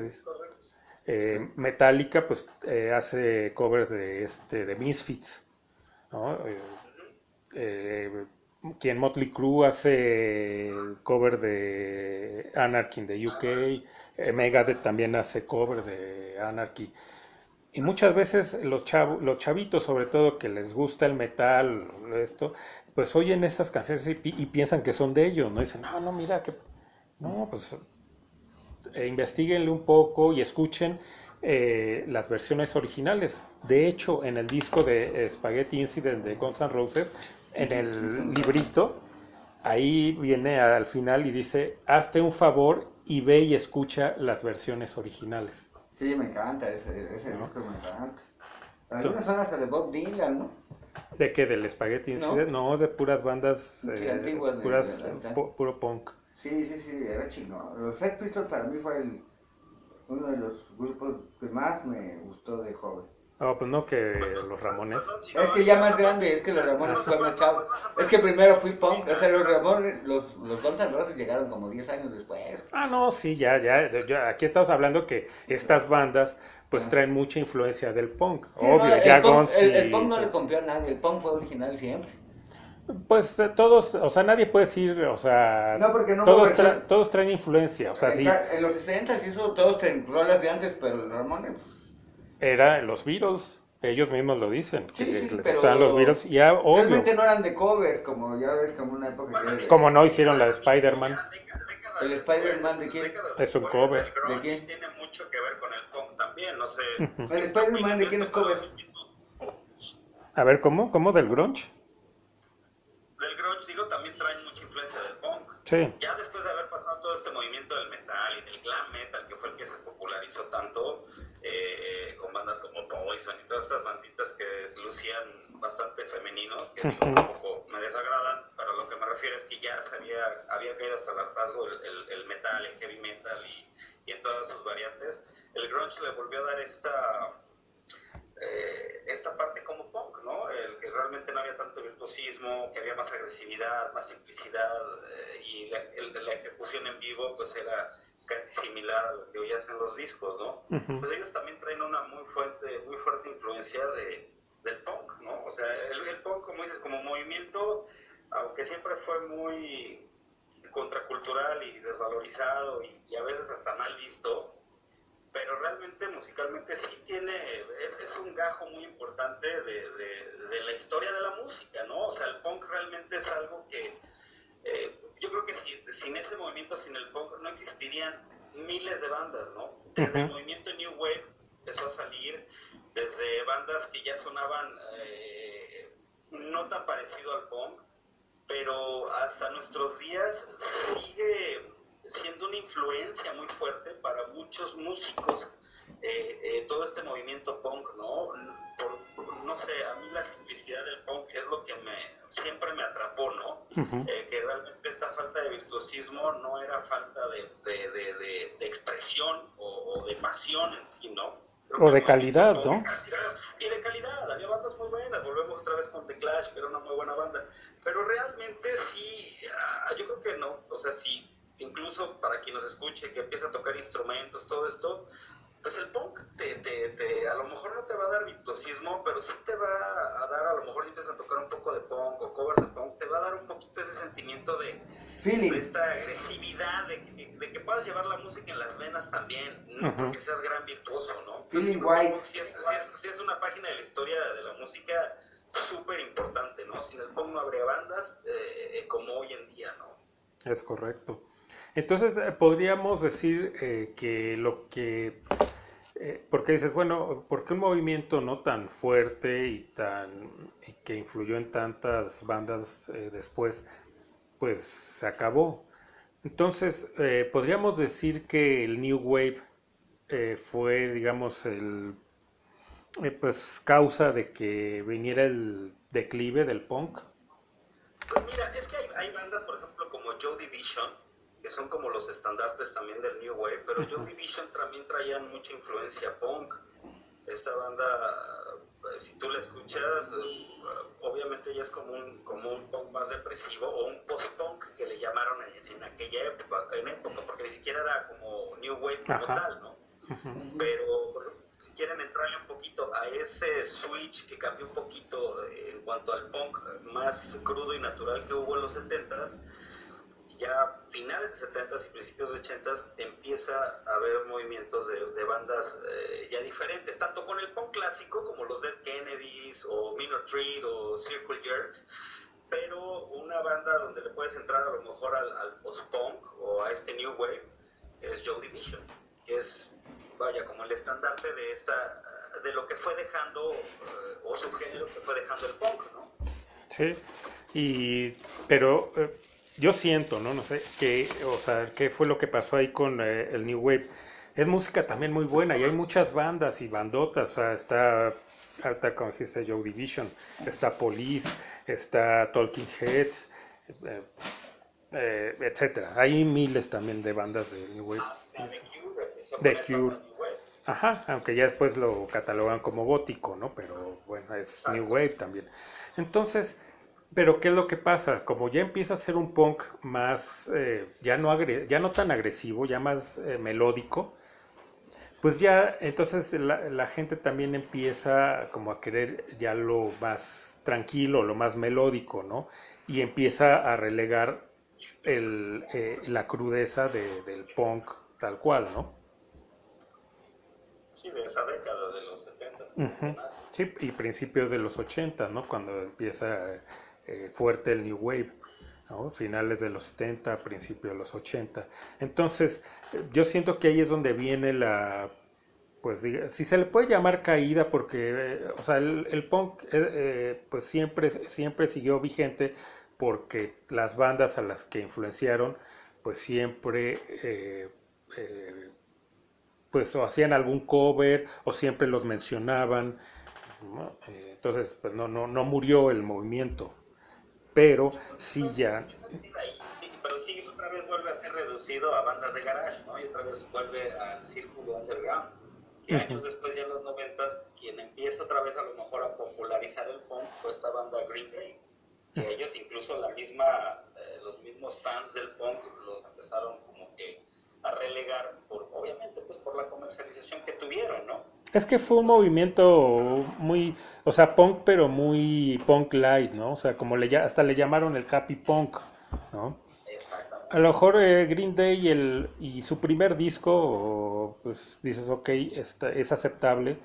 eh, Metallica pues eh, hace covers de este de Misfits, ¿no? Eh, quien Motley Crue hace cover de Anarchy in the UK, Megadeth también hace cover de Anarchy. Y muchas veces los chavos, los chavitos, sobre todo que les gusta el metal, esto, pues oyen esas canciones y, pi- y piensan que son de ellos, ¿no? Dicen, no, no, mira que, no, pues eh, investiguenle un poco y escuchen eh, las versiones originales. De hecho, en el disco de Spaghetti Incident de Guns N' Roses, en el librito, ahí viene al final y dice, hazte un favor y ve y escucha las versiones originales. Sí, me encanta ese, ese disco, me encanta. Algunas son hasta de Bob Dylan, ¿no? ¿De qué? ¿Del Spaghetti Incident? No, de puras bandas, Sí, eh, antiguas de- puras, de puro punk. Sí, sí, sí, era chingón. Los Sex Pistols para mí fue el- uno de los grupos que más me gustó de joven. Oh, pues no que los Ramones. Es que ya más grande, es que los Ramones fue más chavo. Es que primero fui punk, o sea, los Ramones, los, los Guns N' Roses llegaron como 10 años después. Ah, no, sí, ya, ya, ya, Aquí estamos hablando que estas bandas pues traen mucha influencia del punk. Sí, Obvio, no, el ya punk- Guns el, y- el punk no le copió a nadie, el punk fue original siempre. Pues eh, todos, o sea, nadie puede decir, o sea, No, porque no todos, tra- todos traen influencia. O sea, en, sí, en los 60 y eso todos ten rolas de antes, pero los Ramones, pues, era los Beatles. Ellos mismos lo dicen. Sí, que sí, pero gustaban los Beatles. Ya, obvio. realmente no eran de cover, como ya ves, como una época que... Como no hicieron la de Spider-Man. ¿El Spider-Man de quién? Es un cover. ¿De quién? tiene mucho que ver con el punk también, no sé. ¿El Spider-Man de quién es cover? A ver, ¿cómo? ¿Cómo del grunge? Grunge, digo, también traen mucha influencia del punk. Sí. Ya después de haber pasado todo este movimiento del metal y del glam metal, que fue el que se popularizó tanto, eh, con bandas como Poison y todas estas banditas que lucían bastante femeninos, que digo, un poco me desagradan, pero lo que me refiero es que ya se había, había caído hasta el hartazgo el, el, el metal, el heavy metal y, y en todas sus variantes. El grunge le volvió a dar esta eh, esta parte como punk, ¿no? El que realmente no había tanto virtuosismo, que había más agresividad, más simplicidad eh, y la, el, la, ejecución en vivo pues era casi similar a lo que hoy hacen los discos, ¿no? Uh -huh. Pues ellos también traen una muy fuerte, muy fuerte influencia de, del punk, ¿no? O sea, el, el punk, como dices, como movimiento, aunque siempre fue muy contracultural y desvalorizado y, y a veces hasta mal visto, pero realmente musicalmente sí tiene, es, es un gajo muy importante de, de, de, la historia de la música, ¿no? O sea, el punk realmente es algo que, eh, yo creo que si, sin ese movimiento, sin el punk, no existirían miles de bandas, ¿no? Desde uh -huh. el movimiento New Wave empezó a salir, desde bandas que ya sonaban eh, no tan parecido al punk, pero hasta nuestros días sigue siendo una influencia muy fuerte para muchos músicos eh, eh, todo este movimiento punk, ¿no? Por, no sé, a mí la simplicidad del punk es lo que me siempre me atrapó, ¿no? Uh -huh. eh, que realmente esta falta de virtuosismo no era falta de, de, de, de expresión o, o, de pasión en sí, ¿no? Creo o de calidad, ¿no? Y de calidad, había bandas muy buenas, volvemos otra vez con The Clash, que era una muy buena banda, pero realmente sí, uh, yo creo que no, o sea, sí, incluso para quien nos escuche, que empieza a tocar instrumentos, todo esto, pues el punk te, te, te, a lo mejor no te va a dar virtuosismo, pero sí te va a dar, a lo mejor si empiezas a tocar un poco de punk o covers de punk, te va a dar un poquito ese sentimiento de, de esta agresividad, de, de, de, que puedas llevar la música en las venas también, no uh -huh. porque seas gran virtuoso, ¿no? Feeling white. Si es, si, es, si es una página de la historia de la música súper importante, ¿no? Sin el punk no habría bandas eh, como hoy en día, ¿no? Es correcto. Entonces, eh, podríamos decir eh, que lo que... Eh, porque dices, bueno, ¿por qué un movimiento no tan fuerte y tan que influyó en tantas bandas eh, después, pues se acabó? Entonces, podríamos decir que el New Wave fue, digamos, el pues causa de que viniera el declive del punk. Pues mira, es que hay bandas, por ejemplo, como Joe Division, que son como los estandartes también del New Wave, pero Joe Division también traían mucha influencia punk. Esta banda, si tú la escuchas, obviamente ya es como un, como un punk más depresivo o un post-punk que le llamaron en, en, aquella época, en época, porque ni siquiera era como New Wave como Ajá. tal, ¿no? Pero, por ejemplo, si quieren entrarle un poquito a ese switch que cambió un poquito en cuanto al punk más crudo y natural que hubo en los 70s, ya finales de 70s y principios de 80s empieza a haber movimientos de, bandas eh, ya diferentes, tanto con el punk clásico como los Dead Kennedys o Minor Threat o Circle Jerks, pero una banda donde le puedes entrar a lo mejor al, al post-punk o a este New Wave es Joe Division, que es, vaya, como el estandarte de esta de lo que fue dejando eh, o subgénero que fue dejando el punk, ¿no? Sí, y pero eh, yo siento, ¿no? No sé, que, o sea, qué fue lo que pasó ahí con eh, el New Wave. Es música también muy buena y hay muchas bandas y bandotas, o sea, está, ahorita como dijiste, Joe Division, está Police, está Talking Heads, eh, eh, etcétera. Hay miles también de bandas de New Wave. Ah, de Cure. Ajá, aunque ya después lo catalogan como gótico, ¿no? Pero bueno, es. New Wave también. Entonces, pero ¿qué es lo que pasa? Como ya empieza a ser un punk más, eh, ya, no ya no tan agresivo, ya más eh, melódico, pues ya entonces la, la, gente también empieza como a querer ya lo más tranquilo, lo más melódico, ¿no? Y empieza a relegar el, eh, la crudeza de, del punk tal cual, ¿no? Sí, de esa década de los 70. Uh -huh. Sí, y principios de los 80, ¿no? Cuando empieza eh, fuerte el New Wave, ¿no? finales de los 70, principios de los 80. Entonces, yo siento que ahí es donde viene la, pues si se le puede llamar caída porque, eh, o sea, el, punk eh, pues siempre, siempre siguió vigente porque las bandas a las que influenciaron pues siempre pues o hacían algún cover o siempre los mencionaban entonces pues no, no, no murió el movimiento pero sí ya pero sí otra vez vuelve a ser reducido a bandas de garage no y otra vez vuelve al círculo underground. Que años después ya en los noventas quien empieza otra vez a lo mejor a popularizar el punk fue esta banda Green Day. Que ellos incluso la misma eh, los mismos fans del punk los empezaron como que a relegar por obviamente pues por la comercialización que tuvieron no es que fue un movimiento muy, o sea, punk, pero muy punk light, ¿no? O sea, como le, hasta le llamaron el happy punk, ¿no? A lo mejor eh, Green Day y, el, y su primer disco, pues dices, ok, está, es aceptable.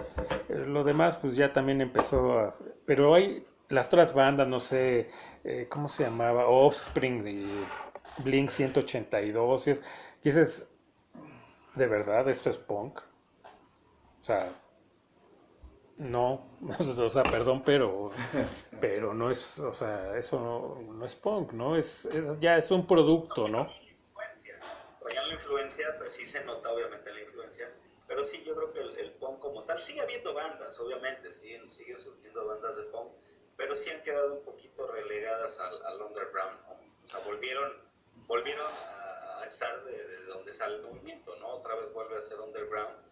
Eh, lo demás, pues ya también empezó a... Pero hay las otras bandas, no sé, eh, ¿cómo se llamaba? Offspring y Blink 182. Y, es, y dices, ¿de verdad esto es punk? O sea, no, o sea, perdón, pero, pero no es, o sea, eso no, es punk, ¿no? Es, ya es un producto, ¿no? Influencia. la influencia, pues sí se nota obviamente la influencia, pero sí yo creo que el, punk como tal, sigue habiendo bandas, obviamente, siguen, siguen surgiendo bandas de punk, pero sí han quedado un poquito relegadas al, underground, ¿no? O sea, volvieron, volvieron a, estar de, de donde sale el movimiento, ¿no? Otra vez vuelve a ser underground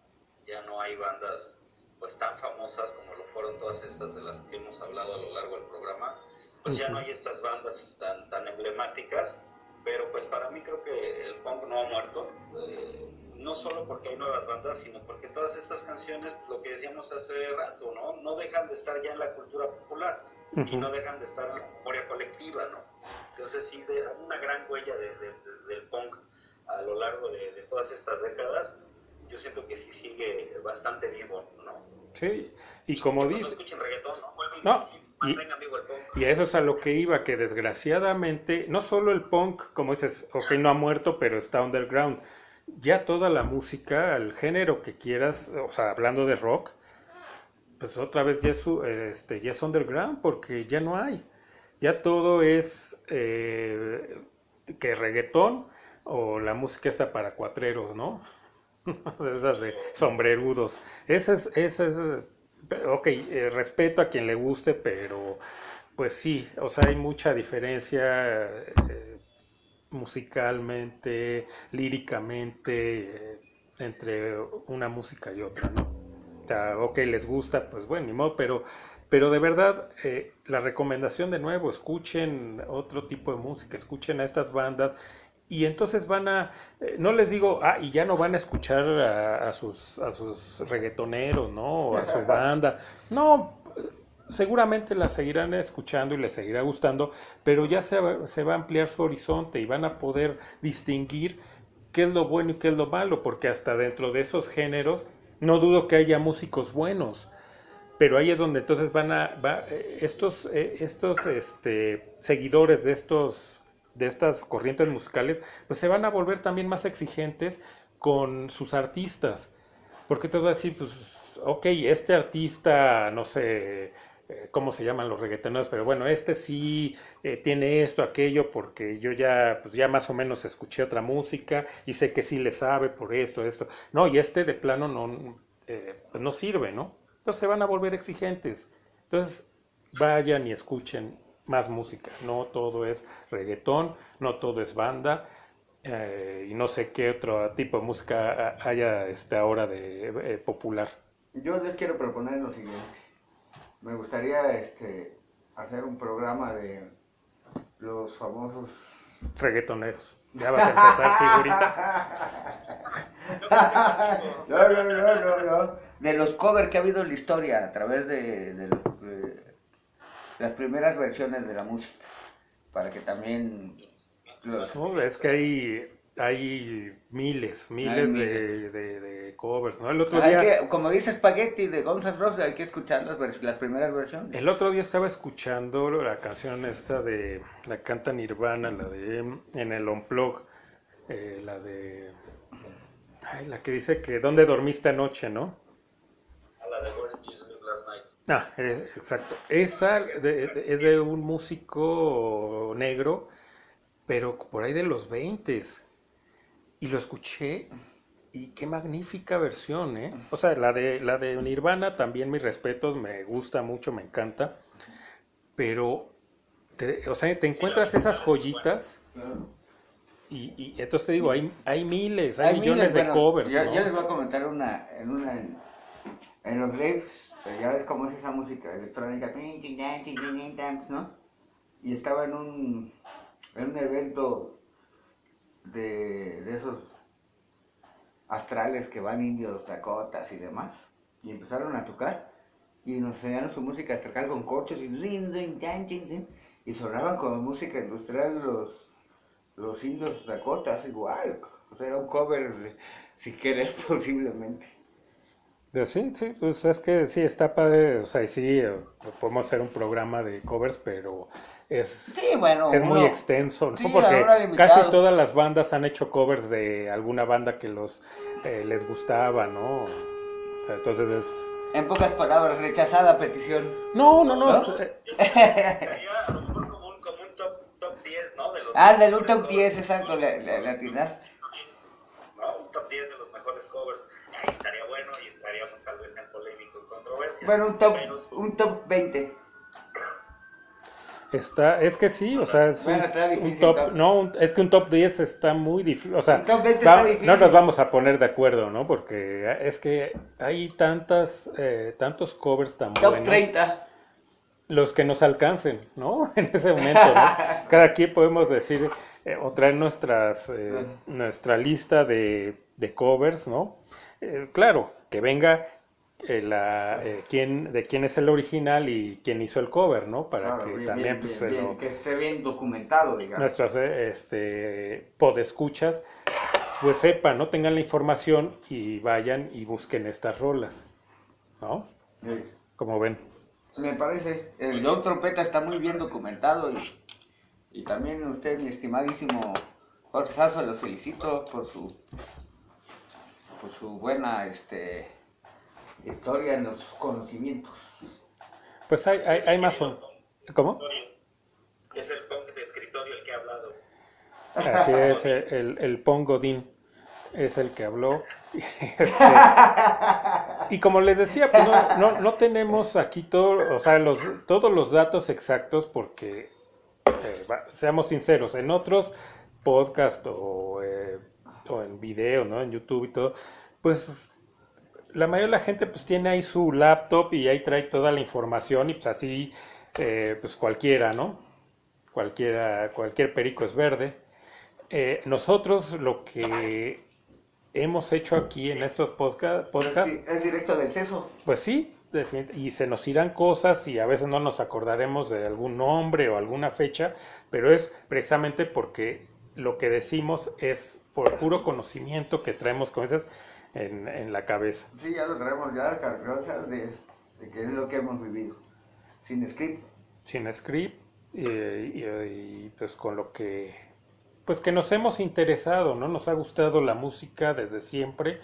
ya no hay bandas pues tan famosas como lo fueron todas estas de las que hemos hablado a lo largo del programa, pues ya no hay estas bandas tan, tan emblemáticas, pero pues para mí creo que el punk no ha muerto, eh, no solo porque hay nuevas bandas, sino porque todas estas canciones, lo que decíamos hace rato, ¿no? No dejan de estar ya en la cultura popular y no dejan de estar en la memoria colectiva, ¿no? Entonces sí, de, una gran huella del punk a lo largo de, de todas estas décadas yo siento que sí sigue bastante vivo, ¿no? Sí, y como dice... No escuchen reggaetón, ¿no? y, y, a eso es a lo que iba, que desgraciadamente, no solo el punk, como dices, ok, no ha muerto, pero está underground. Ya toda la música, el género que quieras, o sea, hablando de rock, pues otra vez ya es, este, ya es underground, porque ya no hay. Ya todo es eh, que reggaetón o la música está para cuatreros, ¿no? esas de sombrerudos. Esa es, esa es, ok, eh, respeto a quien le guste, pero pues sí, o sea, hay mucha diferencia eh, musicalmente, líricamente, eh, entre una música y otra, ¿no? O ok, les gusta, pues bueno, ni modo, pero, pero de verdad, la recomendación de nuevo, escuchen otro tipo de música, escuchen a estas bandas y entonces van a, eh, no les digo, ah, y ya no van a escuchar a, sus, a sus reggaetoneros, ¿no? O a su banda. No, seguramente la seguirán escuchando y les seguirá gustando, pero ya se va, se va a ampliar su horizonte y van a poder distinguir qué es lo bueno y qué es lo malo, porque hasta dentro de esos géneros no dudo que haya músicos buenos, pero ahí es donde entonces van a, va, eh, estos, eh, estos este, seguidores de estos de estas corrientes musicales, pues se van a volver también más exigentes con sus artistas. Porque te voy a decir, pues, ok, este artista, no sé eh, cómo se llaman los reggaetoneros, pero bueno, este sí eh, tiene esto, aquello, porque yo ya, pues ya más o menos escuché otra música y sé que sí le sabe por esto, esto. No, y este de plano no, eh, pues no sirve, ¿no? Entonces se van a volver exigentes. Entonces, vayan y escuchen más música. No todo es reggaetón, no todo es banda. Eh, y no sé qué otro tipo de música haya este, ahora de eh, popular. Yo les quiero proponer lo siguiente. Me gustaría este, hacer un programa de los famosos reggaetoneros. Ya vas a empezar, figurita. no, no, no, no, no. De los covers que ha habido en la historia a través de, de los las primeras versiones de la música, para que también... es que hay, hay miles, miles, De, covers, ¿no? El otro día... como dice Spaghetti de Guns N' Roses, hay que escuchar las, las primeras versiones. El otro día estaba escuchando la canción esta de... La canta Nirvana, la de... En el Unplug, eh, la de... Ay, la que dice que ¿Dónde dormiste anoche, no? Ah, eh, exacto. Esa de- es de un músico negro, pero por ahí de los 20 y lo escuché y qué magnífica versión, ¿eh? O sea, la de la de Nirvana también mis respetos, me gusta mucho, me encanta, pero te- o sea, te encuentras esas joyitas y, y entonces te digo, hay, hay miles, hay, Hay millones miles, de bueno, covers, yo, ¿no? yo les voy a comentar una, en una, en, los pues ya ves cómo es esa música electrónica, ¿no? Y estaba en un, en un evento de, de esos astrales que van indios, dakotas y demás, y empezaron a tocar, y nos enseñaron su música astral con corchos y, y sonaban como música industrial los, los indios dakotas, igual, o sea, era un cover, si quieres, posiblemente. Pero sí, sí, pues es que sí, está padre, o sea, y sí, eh, podemos hacer un programa de covers, pero es, Sí, bueno, es muy uno- extenso, ¿no? sí, Porque casi todas las bandas han hecho covers de alguna banda que los eh, les gustaba, ¿no? O sea, entonces es... En pocas palabras, rechazada petición. No, no, no, ¿No? es- eh, Sería a lo mejor como un, como un top, top 10, ¿no? De los Ah, del top 10, covers. exacto, le, le, le atinaste. ¿No? Un top 10 de los mejores covers. Ahí estaría bueno y entraríamos tal vez en polémico y controversia. Bueno, un top, Pero- un top 20. está, es que sí, o sea, es Bueno, un, está un difícil, top, top. no, un- es que un top 10 está muy difícil, o sea, top 20 va- está difícil. no nos vamos a poner de acuerdo, ¿no? Porque es que hay tantas, eh, tantos covers tan Top buenos. 30. los que nos alcancen, ¿no? En ese momento, ¿no? Cada quien podemos decir eh, o traer nuestras, eh, nuestra lista de, de covers, ¿no? Eh, claro, que venga eh, la, quién, de quién es el original y quién hizo el cover, ¿no? Para Claro, que bien, también bien, pues, bien, lo- que esté bien documentado, digamos. nuestros eh, este, podescuchas pues sepan, ¿no? Tengan la información y vayan y busquen estas rolas, ¿no? Sí. Como ven. Me parece. El John Trompeta está muy bien documentado y, y también usted, mi estimadísimo Jorge Sazo, lo felicito por su por su buena este historia en los conocimientos. Pues hay, hay, hay más... o- ¿Cómo? Es el punk de escritorio el que ha hablado. Así es, el, el Pon Godín es el que habló. Este, y como les decía, pues no, no, no tenemos aquí todo, o sea, los, todos los datos exactos porque, eh, va- seamos sinceros, en otros podcasts o, eh, o en video, ¿no? En YouTube y todo, pues la mayoría de la gente pues tiene ahí su laptop y ahí trae toda la información y pues así, eh, pues cualquiera, ¿no? Cualquiera, cualquier perico es verde. Eh, nosotros lo que hemos hecho aquí en estos podca- podcasts, Es directo del seso. pues sí, y se nos irán cosas y a veces no nos acordaremos de algún nombre o alguna fecha, pero es precisamente porque lo que decimos es por puro conocimiento que traemos con esas en, en la cabeza. Sí, ya lo traemos ya cargosas de, de que es lo que hemos vivido. Sin script. sin script y, y, pues con lo que pues que nos hemos interesado, ¿no? Nos ha gustado la música desde siempre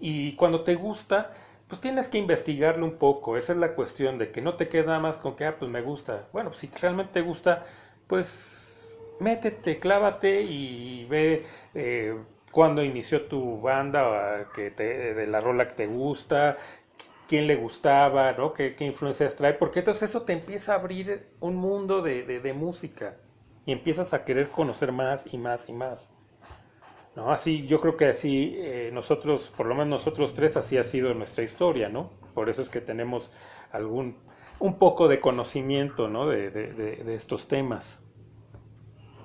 y cuando te gusta, pues tienes que investigarlo un poco, esa es la cuestión de que no te queda más con que, ah, pues me gusta. Bueno, pues si realmente te gusta, pues métete, clávate y ve eh, cuándo inició tu banda, que te, de la rola que te gusta, quién le gustaba, ¿no? ¿Qué, qué influencias trae? Porque entonces eso te empieza a abrir un mundo de, de, de música y empiezas a querer conocer más y más y más. ¿No? Así, yo creo que así eh, nosotros, por lo menos nosotros tres, así ha sido nuestra historia, ¿no? Por eso es que tenemos algún, un poco de conocimiento, ¿no? De, de, de, de estos temas.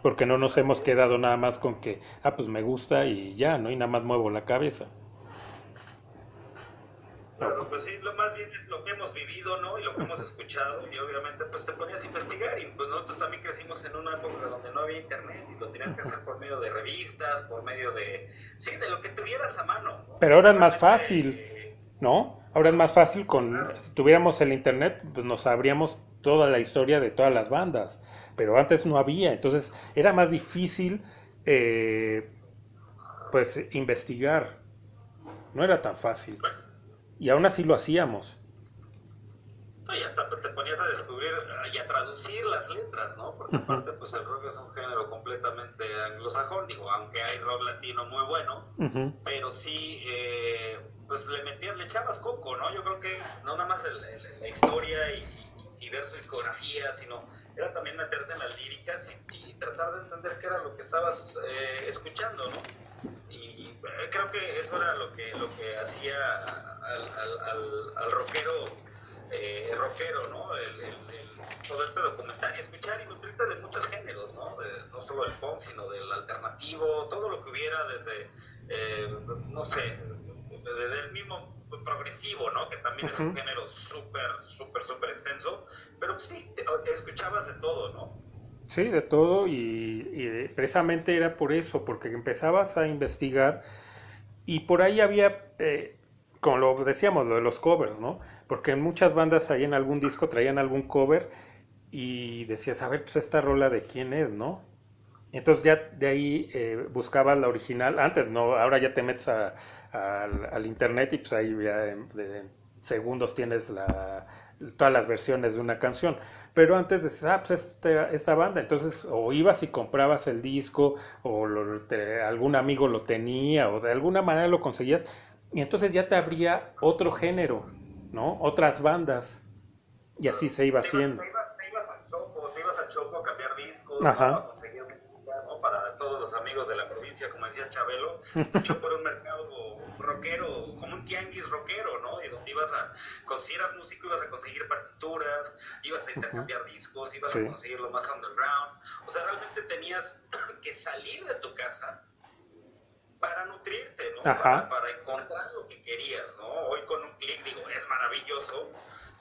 Porque no nos hemos quedado nada más con que, ah, pues me gusta y ya, ¿no? Y nada más muevo la cabeza. Claro, pues sí, bien es lo que hemos vivido, ¿no? Y lo que hemos escuchado, y obviamente pues te ponías a investigar, y pues nosotros también crecimos en una época donde no había internet, y lo tenías que hacer por medio de revistas, por medio de, sí, de lo que tuvieras a mano. ¿no? Pero ahora es más fácil. ¿no? Ahora es más fácil con, si tuviéramos el internet, pues nos sabríamos toda la historia de todas las bandas, pero antes no había, entonces era más difícil, eh, pues, investigar, no era tan fácil, y aún así lo hacíamos. Y hasta te ponías a descubrir y a traducir las letras, ¿no? Porque uh -huh. aparte, pues el rock es un género completamente anglosajón, digo, aunque hay rock latino muy bueno, uh -huh. pero sí, eh, pues le metías, le echabas coco, ¿no? Yo creo que no nada más el, el, la historia y, y ver su discografía, sino era también meterte en las líricas y, y tratar de entender qué era lo que estabas eh, escuchando, ¿no? Eh, creo que eso era lo que, lo que hacía al, al, al rockero eh, rockero, ¿no? El, el, poderte documentar y escuchar y nutrirte de muchos géneros, ¿no? no solo del punk, sino del alternativo, todo lo que hubiera desde, eh, no sé, desde el mismo progresivo, ¿no? Que también es un género súper, súper, súper extenso, pero sí, te, escuchabas de todo, ¿no? Sí, de todo y, precisamente era por eso, porque empezabas a investigar y por ahí había eh, como lo decíamos, lo de los covers, ¿no? Porque en muchas bandas ahí en algún disco traían algún cover y decías, a ver, pues esta rola de quién es, ¿no? Entonces ya de ahí eh, buscabas la original, antes, ¿no? Ahora ya te metes al internet y pues ahí ya en, segundos tienes la, todas las versiones de una canción. Pero antes decías, ah, pues esta, esta banda, entonces o ibas y comprabas el disco o algún amigo lo tenía o de alguna manera lo conseguías y entonces ya te abría otro género, ¿no? Otras bandas. Y así se iba haciendo. Te ibas, te ibas al Chopo, te ibas al Chopo a cambiar discos, a conseguir música, ¿no? Para todos los amigos de la provincia, como decía Chabelo, el Chopo era un mercado rockero, como un tianguis rockero, ¿no? Y donde ibas a, si eras músico, ibas a conseguir partituras, ibas a intercambiar discos, ibas a conseguir lo más underground. O sea, realmente tenías que salir de tu casa para nutrirte, ¿no? Para, encontrar lo que querías, ¿no? Hoy con un clic, digo, es maravilloso,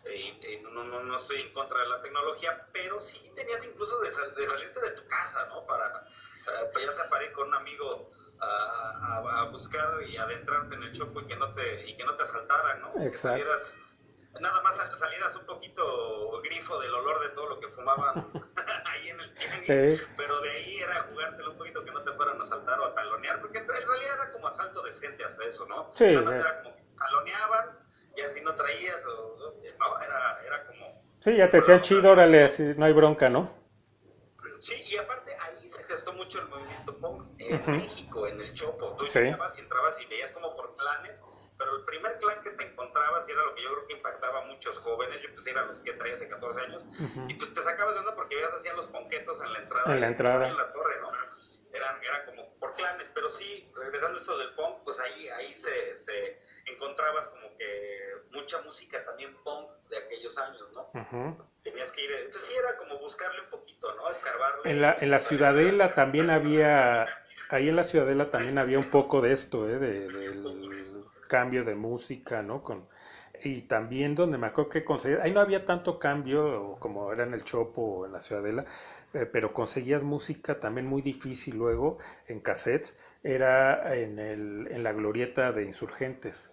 eh, no, no, no, estoy en contra de la tecnología, pero sí tenías incluso de, salirte de tu casa, ¿no? Para, uh, ya sea para ir con un amigo a, buscar y adentrarte en el chopo y que no te, y que no te asaltaran, ¿no? Exacto nada más salieras un poquito grifo del olor de todo lo que fumaban ahí en el tianguis, pero de ahí era jugártelo un poquito que no te fueran a saltar o a talonear, porque en realidad era como asalto decente hasta eso, ¿no? Sí, nada más era como que taloneaban y así no traías, o, no, era, era como... Sí, ya te decían chido, órale, así no hay bronca, ¿no? Sí, y aparte ahí se gestó mucho el movimiento punk en México, en el Chopo. Tú llegabas y entrabas y veías como por planes pero el primer clan que te encontrabas y era lo que yo creo que impactaba a muchos jóvenes, yo empecé a ir a los que 13, 14 años, y pues te sacabas de onda porque veías hacían los ponquetos en la entrada. En la entrada. En la torre, ¿no? Eran, era como por clanes, pero sí, regresando a esto del punk, pues ahí, ahí se, se encontrabas como que mucha música también punk de aquellos años, ¿no? Tenías que ir, entonces sí era como buscarle un poquito, ¿no? Escarbarle. En la, en la Ciudadela también había, ahí en la Ciudadela también había un poco de esto, ¿eh? De, del cambio de música, ¿no? Con, y también donde me acuerdo que conseguía, ahí no había tanto cambio como era en el Chopo o en la Ciudadela, eh, pero conseguías música también muy difícil luego en cassettes, era en, el, en la glorieta de Insurgentes.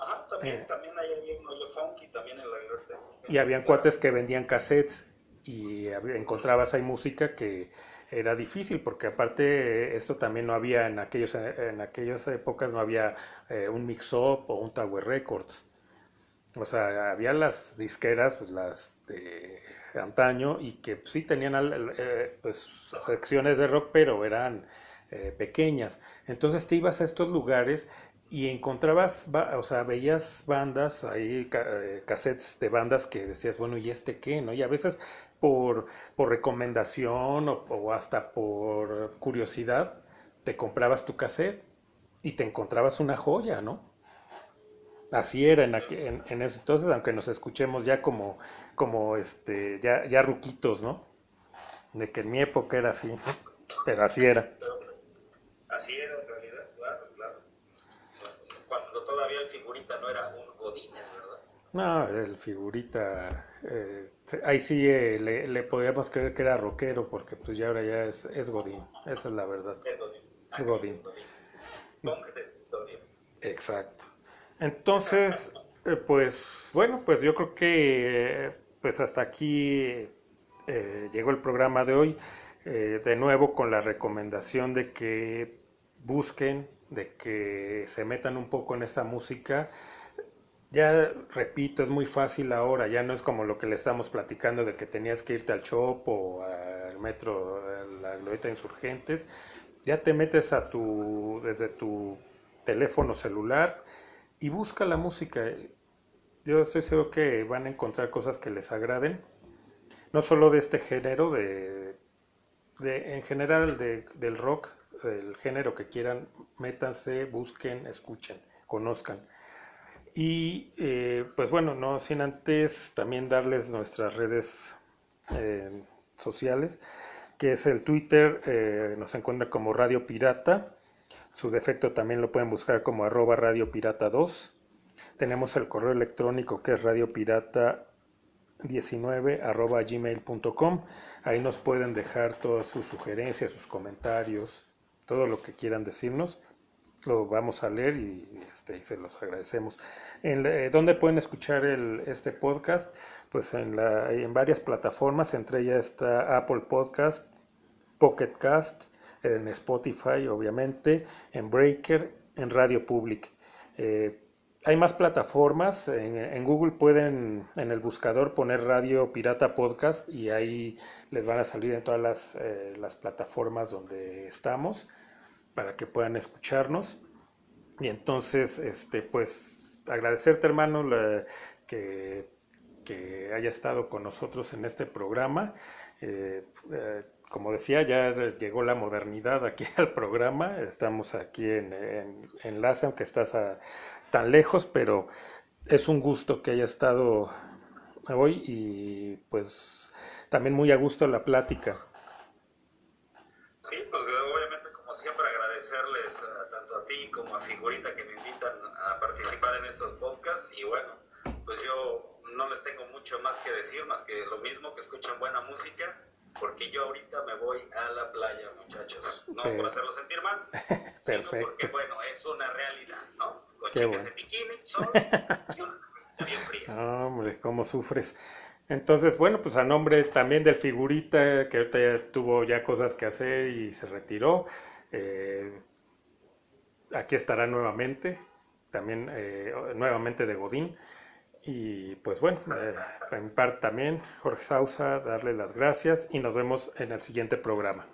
Ajá, también, eh, también hay un hoyo funky también en la glorieta de Y habían cuates que vendían cassettes y encontrabas ahí música que era difícil porque aparte esto también no había en aquellos en aquellas épocas no había eh, un mix up o un Tower Records. O sea había las disqueras pues las de antaño y que sí tenían eh, pues secciones de rock pero eran eh, pequeñas. Entonces te ibas a estos lugares y encontrabas, o sea, veías bandas, ahí cassettes de bandas que decías, bueno, ¿y este qué? ¿no? Y a veces por, por recomendación o, hasta por curiosidad, te comprabas tu cassette y te encontrabas una joya, ¿no? Así era en, en, en ese entonces, aunque nos escuchemos ya como, como este, ya, ya ruquitos, ¿no? De que en mi época era así, pero así era. Así era en realidad, claro, claro. Cuando todavía el figurita no era un Godínez, ¿verdad? No, el figurita, eh, ahí sí eh, le, le, podíamos creer que era rockero, porque pues ya ahora ya es, es Godín, esa es la verdad. Es Godín. Exacto. Entonces, eh, pues bueno, pues yo creo que pues hasta aquí llegó el programa de hoy. de nuevo con la recomendación de que busquen, de que se metan un poco en esta música ya repito, es muy fácil ahora, ya no es como lo que le estamos platicando de que tenías que irte al shop o al metro, a la glorieta insurgentes, ya te metes a tu, desde tu teléfono celular y busca la música. Yo estoy seguro que van a encontrar cosas que les agraden, no solo de este género, de, de en general de, del rock, el género que quieran, métanse, busquen, escuchen, conozcan. Y eh, pues bueno, no sin antes también darles nuestras redes eh, sociales, que es el Twitter, eh, nos encuentra como Radio Pirata, su defecto también lo pueden buscar como arroba Radio Pirata 2. Tenemos el correo electrónico que es radiopirata 19 arroba gmail.com. Ahí nos pueden dejar todas sus sugerencias, sus comentarios, todo lo que quieran decirnos lo vamos a leer y, este, se los agradecemos. En, eh, ¿Dónde pueden escuchar este podcast? Pues en, la, en varias plataformas, entre ellas está Apple Podcast, Pocket Cast, en Spotify, obviamente, en Breaker, en Radio Public. Eh, hay más plataformas. En, Google pueden en el buscador poner Radio Pirata Podcast y ahí les van a salir en todas las, eh, las plataformas donde estamos para que puedan escucharnos. Y entonces, este, pues, agradecerte, hermano, que, que haya estado con nosotros en este programa. Eh, eh, como decía, ya llegó la modernidad aquí al programa. Estamos aquí en, en enlace, aunque estás tan lejos, pero es un gusto que haya estado hoy y pues también muy a gusto la plática. Sí, pues obviamente como siempre agradecerles tanto a ti como a Figurita que me invitan a participar en estos podcasts y bueno, pues yo no les tengo mucho más que decir, más que lo mismo, que escuchen buena música, porque yo ahorita me voy a la playa, muchachos. No por hacerlo sentir mal, sino porque, bueno, es una realidad, ¿no? Con Qué bueno. de bikini, sol y una bien fría. hombre, cómo sufres. Entonces, bueno, pues a nombre también del figurita que ahorita tuvo ya cosas que hacer y se retiró, eh, aquí estará nuevamente, también eh, nuevamente de Godín. Y pues bueno, eh, en parte también, Jorge Sausa, darle las gracias y nos vemos en el siguiente programa.